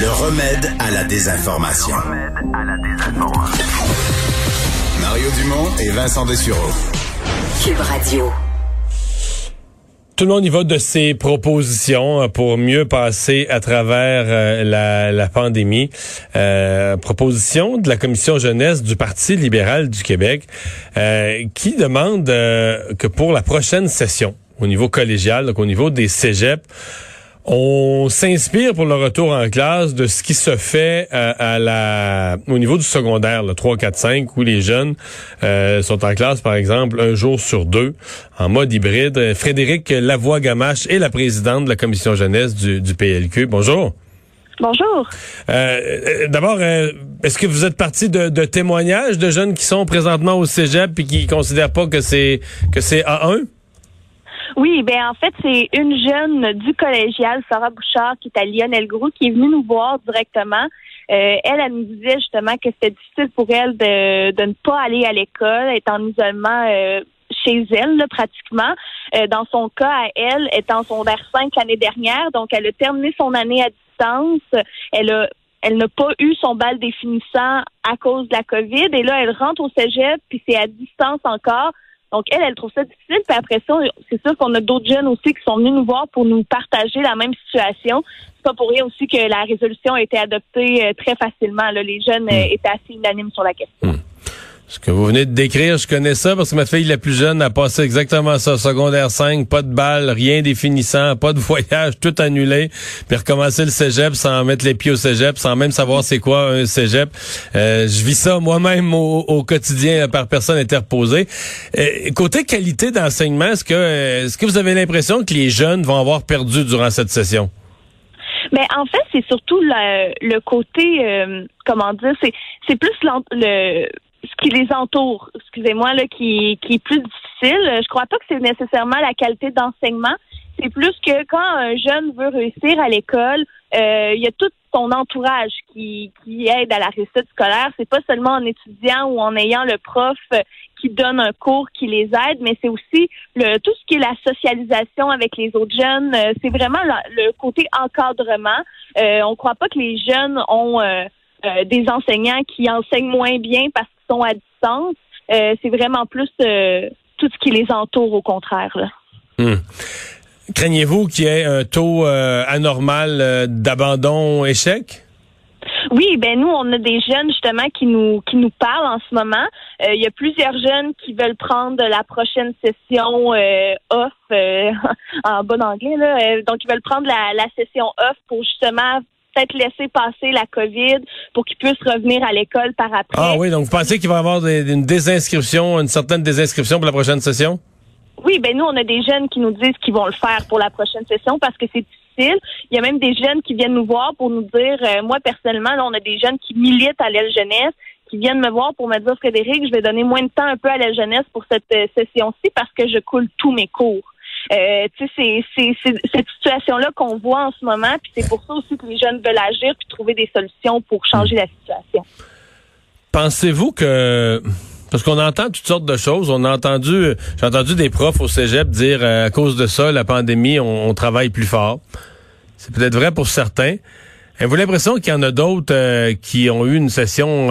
Le remède à la désinformation. Mario Dumont et Vincent Dessureau. Cube Radio. Tout le monde y va de ses propositions euh, pour mieux passer à travers euh, la, la, pandémie. Euh, proposition de la commission jeunesse du Parti libéral du Québec euh, qui demande que pour la prochaine session au niveau collégial, donc au niveau des cégeps, on s'inspire pour le retour en classe de ce qui se fait euh, à, la au niveau du secondaire, le 3, 4, 5, où les jeunes euh, sont en classe, par exemple, un jour sur deux, en mode hybride. Frédéric Lavoie-Gamache est la présidente de la commission jeunesse du, du PLQ. Bonjour. Bonjour. Euh, D'abord, est-ce que vous êtes parti de, de, témoignages de jeunes qui sont présentement au cégep et qui considèrent pas que c'est que c'est A1? Oui, ben en fait, c'est une jeune du collégial, Sarah Bouchard, qui est à Lionel Gros, qui est venue nous voir directement. Euh, elle, elle nous disait justement que c'était difficile pour elle de, de ne pas aller à l'école, être en isolement euh, chez elle, pratiquement. Euh, dans son cas, à elle, étant en secondaire 5 l'année dernière, donc elle a terminé son année à distance. Elle a elle n'a pas eu son bal définissant à cause de la COVID. Et là, elle rentre au cégep, puis c'est à distance encore. Donc, elle, elle trouve ça difficile. Puis après ça, c'est sûr qu'on a d'autres jeunes aussi qui sont venus nous voir pour nous partager la même situation. C'est pas pour rien aussi que la résolution a été adoptée euh, très facilement. Les jeunes euh, hmm. étaient assez unanimes sur la question. Hmm. Ce que vous venez de décrire, je connais ça parce que ma fille la plus jeune a passé exactement ça. Secondaire 5, pas de balle, rien définissant, pas de voyage, tout annulé. Puis recommencer le cégep sans mettre les pieds au cégep, sans même savoir c'est quoi un cégep. Euh, je vis ça moi-même au, quotidien par personne interposée. Euh, côté qualité d'enseignement, est-ce que, est-ce que vous avez l'impression que les jeunes vont avoir perdu durant cette session? Mais en fait, c'est surtout le, le côté, euh, comment dire, c'est, c'est plus le ce qui les entoure, excusez-moi, là, qui, qui est plus difficile. Je crois pas que c'est nécessairement la qualité d'enseignement. C'est plus que quand un jeune veut réussir à l'école, euh, il y a tout son entourage qui, qui aide à la réussite scolaire. C'est pas seulement en étudiant ou en ayant le prof qui donne un cours qui les aide, mais c'est aussi le, tout ce qui est la socialisation avec les autres jeunes. Euh, c'est vraiment le côté encadrement. Euh, on croit pas que les jeunes ont euh, des enseignants qui enseignent moins bien parce sont à distance. Euh, c'est vraiment plus euh, tout ce qui les entoure, au contraire. Hmm. Craignez-vous qu'il y ait un taux euh, anormal d'abandon échec? Oui, ben nous, on a des jeunes justement qui nous qui nous parlent en ce moment. Il y a plusieurs jeunes qui veulent prendre la prochaine session off en bon anglais là. donc ils veulent prendre la, la session off pour justement peut-être laisser passer la COVID pour qu'ils puissent revenir à l'école par après. Ah oui, donc vous pensez qu'il va y avoir une désinscription, une certaine désinscription pour la prochaine session? Oui, ben nous, on a des jeunes qui nous disent qu'ils vont le faire pour la prochaine session parce que c'est difficile. Il y a même des jeunes qui viennent nous voir pour nous dire, euh, moi personnellement, là, on a des jeunes qui militent à l'aile jeunesse, qui viennent me voir pour me dire, Frédéric, je vais donner moins de temps un peu à l'aile jeunesse pour cette euh, session-ci parce que je coule tous mes cours. Euh, c'est cette situation-là qu'on voit en ce moment, puis c'est pour ça aussi que les jeunes veulent agir puis trouver des solutions pour changer la situation. Pensez-vous que parce qu'on entend toutes sortes de choses. On a entendu, j'ai entendu des profs au cégep dire euh, à cause de ça, la pandémie, on, travaille plus fort. C'est peut-être vrai pour certains. Avez-vous l'impression qu'il y en a d'autres euh, qui ont eu une session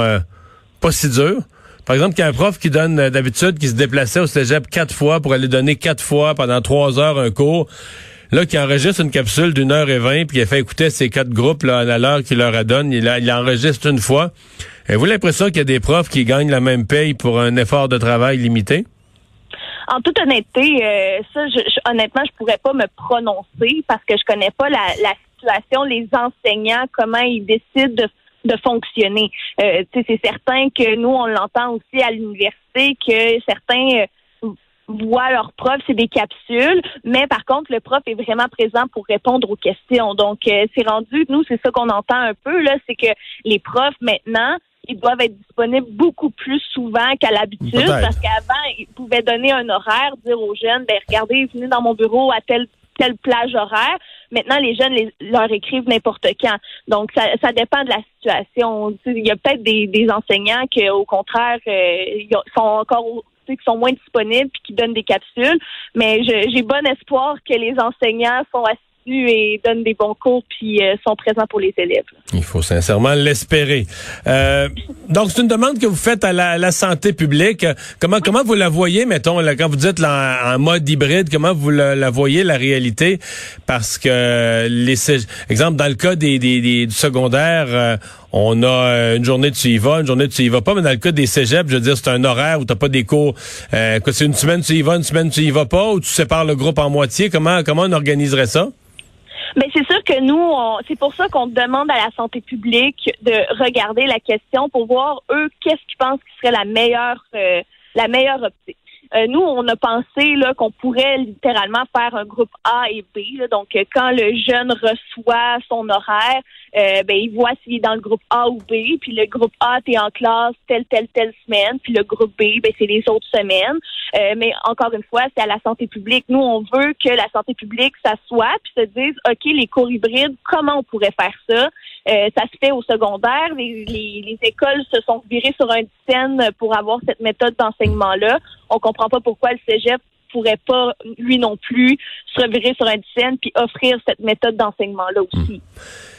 pas si dure? Par exemple, qu'il y a un prof qui donne euh, d'habitude, qui se déplaçait au cégep quatre fois pour aller donner quatre fois pendant trois heures un cours. Là, qui enregistre une capsule d'une heure et vingt, puis il fait écouter ces quatre groupes là, à l'heure qu'il leur a donné. Il, il enregistre une fois. Avez-vous l'impression qu'il y a des profs qui gagnent la même paye pour un effort de travail limité? En toute honnêteté, euh, ça, je, je, honnêtement, je pourrais pas me prononcer parce que je connais pas la, la situation, les enseignants, comment ils décident de de fonctionner. Euh, c'est certain que nous, on l'entend aussi à l'université, que certains euh, voient leurs profs, c'est des capsules, mais par contre, le prof est vraiment présent pour répondre aux questions. Donc, euh, c'est rendu, nous, c'est ça qu'on entend un peu, là, c'est que les profs, maintenant, ils doivent être disponibles beaucoup plus souvent qu'à l'habitude parce qu'avant, ils pouvaient donner un horaire, dire aux jeunes, ben regardez, venez dans mon bureau à telle telle plage horaire. Maintenant, les jeunes les, leur écrivent n'importe quand. Donc, ça, ça dépend de la situation. Il y a peut-être des, des enseignants qui, au contraire, euh, sont encore qui sont moins disponibles puis qui donnent des capsules. Mais j'ai bon espoir que les enseignants sont et donne des bons cours puis euh, sont présents pour les élèves. Il faut sincèrement l'espérer. Euh, donc, c'est une demande que vous faites à la, santé publique. Comment comment vous la voyez, mettons, là, quand vous dites en, mode hybride, comment vous la, voyez, la réalité? Parce que, les exemple, dans le cas des, des, du secondaire, euh, on a une journée tu y vas, une journée tu y vas pas, mais dans le cas des cégeps, je veux dire, c'est un horaire où t'as pas des cours. Euh, c'est une semaine tu y vas, une semaine tu y vas pas, ou tu sépares le groupe en moitié. Comment comment on organiserait ça? Mais c'est sûr que nous, c'est pour ça qu'on demande à la santé publique de regarder la question pour voir eux qu'est-ce qu'ils pensent qui serait la meilleure euh, la meilleure optique. Euh, nous, on a pensé qu'on pourrait littéralement faire un groupe A et B. donc, euh, quand le jeune reçoit son horaire, euh, ben il voit s'il est dans le groupe A ou B. Puis le groupe A, t'es en classe telle telle telle semaine. Puis le groupe B, ben c'est les autres semaines. mais encore une fois, c'est à la santé publique. Nous, on veut que la santé publique s'assoie puis se dise, ok, les cours hybrides, comment on pourrait faire ça? Ça se fait au secondaire. Les, les, écoles se sont virées sur un dizaine pour avoir cette méthode d'enseignement là. On comprend pas pourquoi le cégep pourrait pas, lui non plus, se revirer sur un dizaine puis offrir cette méthode d'enseignement-là aussi. Hmm.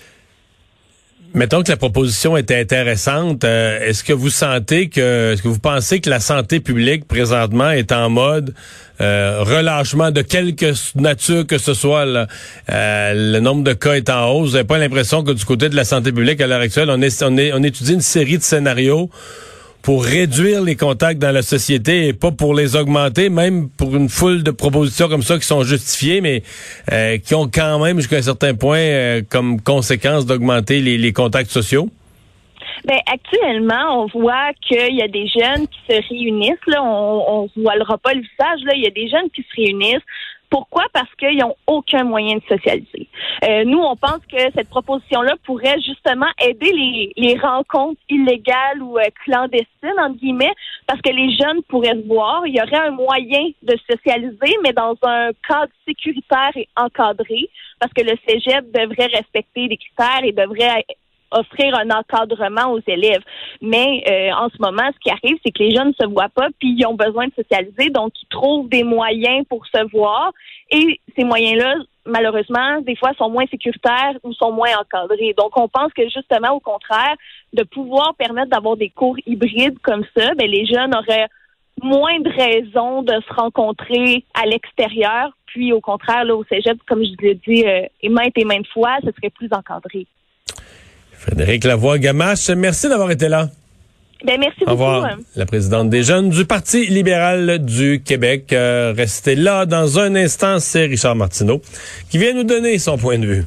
Mettons que la proposition était intéressante. Euh, est-ce que vous sentez que, est-ce que vous pensez que la santé publique présentement est en mode euh, relâchement de quelque nature que ce soit? Euh, le nombre de cas est en hausse. Vous n'avez pas l'impression que du côté de la santé publique à l'heure actuelle, est, est, on étudie une série de scénarios pour réduire les contacts dans la société et pas pour les augmenter, même pour une foule de propositions comme ça qui sont justifiées, mais euh, qui ont quand même jusqu'à un certain point euh, comme conséquence d'augmenter les, contacts sociaux? Ben, actuellement, on voit qu'il y a des jeunes qui se réunissent. Là, on ne voilera pas le visage. Là, il y a des jeunes qui se réunissent pourquoi? Parce qu'ils n'ont aucun moyen de socialiser. Euh, nous, on pense que cette proposition-là pourrait justement aider les, rencontres illégales ou euh, clandestines, entre guillemets, parce que les jeunes pourraient se voir. Il y aurait un moyen de socialiser, mais dans un cadre sécuritaire et encadré, parce que le cégep devrait respecter les critères et devrait offrir un encadrement aux élèves. Mais euh, en ce moment, ce qui arrive, c'est que les jeunes ne se voient pas, puis ils ont besoin de socialiser, donc ils trouvent des moyens pour se voir. Et ces moyens-là, malheureusement, des fois, sont moins sécuritaires ou sont moins encadrés. Donc, on pense que justement, au contraire, de pouvoir permettre d'avoir des cours hybrides comme ça, ben, les jeunes auraient moins de raisons de se rencontrer à l'extérieur. Puis, au contraire, là, au cégep, comme je l'ai dit euh, maintes et maintes fois, ce serait plus encadré. Frédéric Lavoie-Gamache, merci d'avoir été là. Ben, merci Au revoir. La présidente des jeunes du Parti libéral du Québec. Euh, restez là dans un instant, c'est Richard Martineau qui vient nous donner son point de vue.